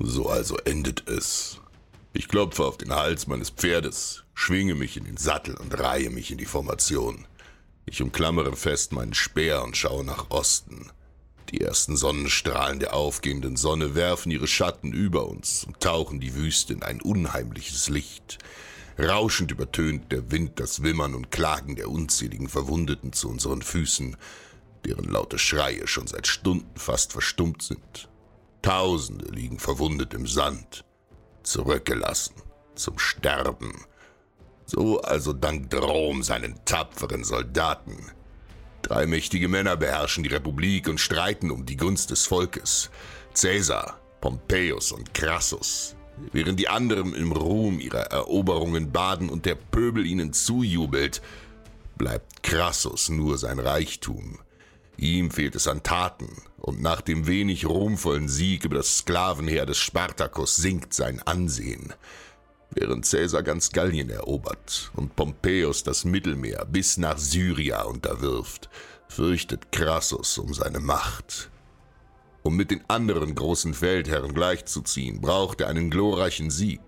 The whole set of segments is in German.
So also endet es. Ich klopfe auf den Hals meines Pferdes, schwinge mich in den Sattel und reihe mich in die Formation. Ich umklammere fest meinen Speer und schaue nach Osten. Die ersten Sonnenstrahlen der aufgehenden Sonne werfen ihre Schatten über uns und tauchen die Wüste in ein unheimliches Licht. Rauschend übertönt der Wind das Wimmern und Klagen der unzähligen Verwundeten zu unseren Füßen, deren laute Schreie schon seit Stunden fast verstummt sind. Tausende liegen verwundet im Sand, zurückgelassen zum Sterben. So also dank Drom seinen tapferen Soldaten. Drei mächtige Männer beherrschen die Republik und streiten um die Gunst des Volkes. Caesar, Pompeius und Crassus. Während die anderen im Ruhm ihrer Eroberungen baden und der Pöbel ihnen zujubelt, bleibt Crassus nur sein Reichtum. Ihm fehlt es an Taten, und nach dem wenig ruhmvollen Sieg über das Sklavenheer des Spartacus sinkt sein Ansehen. Während Caesar ganz Gallien erobert und Pompeius das Mittelmeer bis nach Syria unterwirft, fürchtet Crassus um seine Macht. Um mit den anderen großen Feldherren gleichzuziehen, braucht er einen glorreichen Sieg.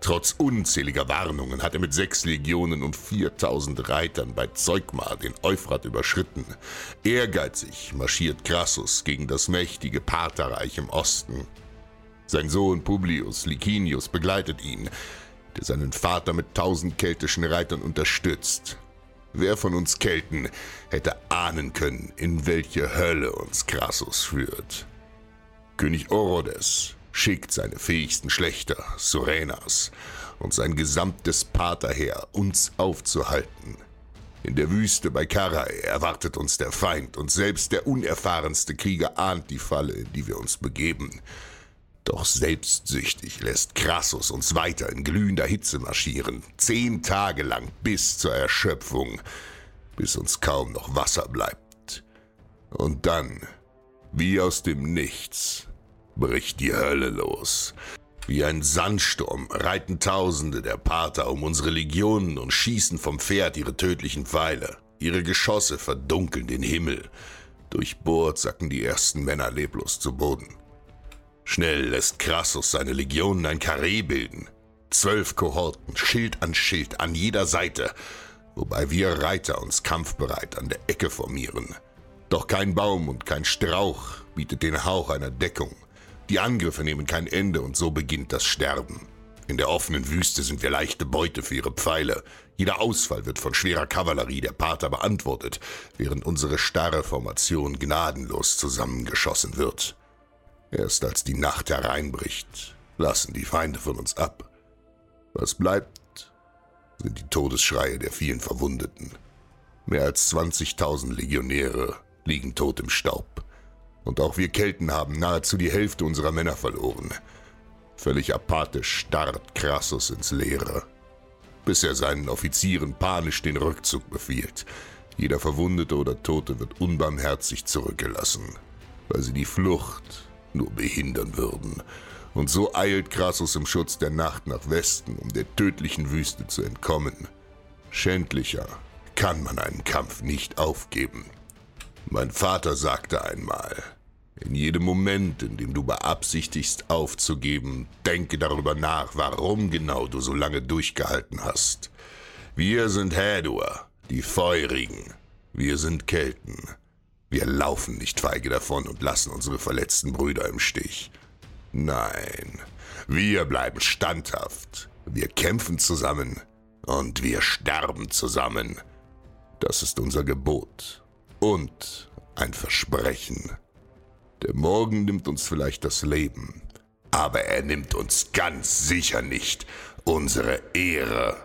Trotz unzähliger Warnungen hat er mit sechs Legionen und 4000 Reitern bei Zeugma den Euphrat überschritten. Ehrgeizig marschiert Crassus gegen das mächtige Partherreich im Osten. Sein Sohn Publius Licinius begleitet ihn, der seinen Vater mit tausend keltischen Reitern unterstützt. Wer von uns Kelten hätte ahnen können, in welche Hölle uns Crassus führt? König Orodes schickt seine fähigsten Schlechter, Surenas, und sein gesamtes Paterheer, uns aufzuhalten. In der Wüste bei Karai erwartet uns der Feind, und selbst der unerfahrenste Krieger ahnt die Falle, in die wir uns begeben. Doch selbstsüchtig lässt Crassus uns weiter in glühender Hitze marschieren, zehn Tage lang bis zur Erschöpfung, bis uns kaum noch Wasser bleibt. Und dann, wie aus dem Nichts, bricht die Hölle los. Wie ein Sandsturm reiten Tausende der Pater um unsere Legionen und schießen vom Pferd ihre tödlichen Pfeile. Ihre Geschosse verdunkeln den Himmel. Durchbohrt sacken die ersten Männer leblos zu Boden. Schnell lässt Crassus seine Legionen ein Karree bilden. Zwölf Kohorten, Schild an Schild, an jeder Seite, wobei wir Reiter uns kampfbereit an der Ecke formieren. Doch kein Baum und kein Strauch bietet den Hauch einer Deckung. Die Angriffe nehmen kein Ende und so beginnt das Sterben. In der offenen Wüste sind wir leichte Beute für ihre Pfeile. Jeder Ausfall wird von schwerer Kavallerie der Pater beantwortet, während unsere starre Formation gnadenlos zusammengeschossen wird. Erst als die Nacht hereinbricht, lassen die Feinde von uns ab. Was bleibt, sind die Todesschreie der vielen Verwundeten. Mehr als 20.000 Legionäre liegen tot im Staub. Und auch wir Kelten haben nahezu die Hälfte unserer Männer verloren. Völlig apathisch starrt Crassus ins Leere, bis er seinen Offizieren panisch den Rückzug befiehlt. Jeder Verwundete oder Tote wird unbarmherzig zurückgelassen, weil sie die Flucht nur behindern würden. Und so eilt Crassus im Schutz der Nacht nach Westen, um der tödlichen Wüste zu entkommen. Schändlicher kann man einen Kampf nicht aufgeben. Mein Vater sagte einmal, in jedem Moment, in dem du beabsichtigst aufzugeben, denke darüber nach, warum genau du so lange durchgehalten hast. Wir sind Häduer, die Feurigen. Wir sind Kelten. Wir laufen nicht feige davon und lassen unsere verletzten Brüder im Stich. Nein, wir bleiben standhaft. Wir kämpfen zusammen und wir sterben zusammen. Das ist unser Gebot und ein Versprechen. Der Morgen nimmt uns vielleicht das Leben, aber er nimmt uns ganz sicher nicht unsere Ehre.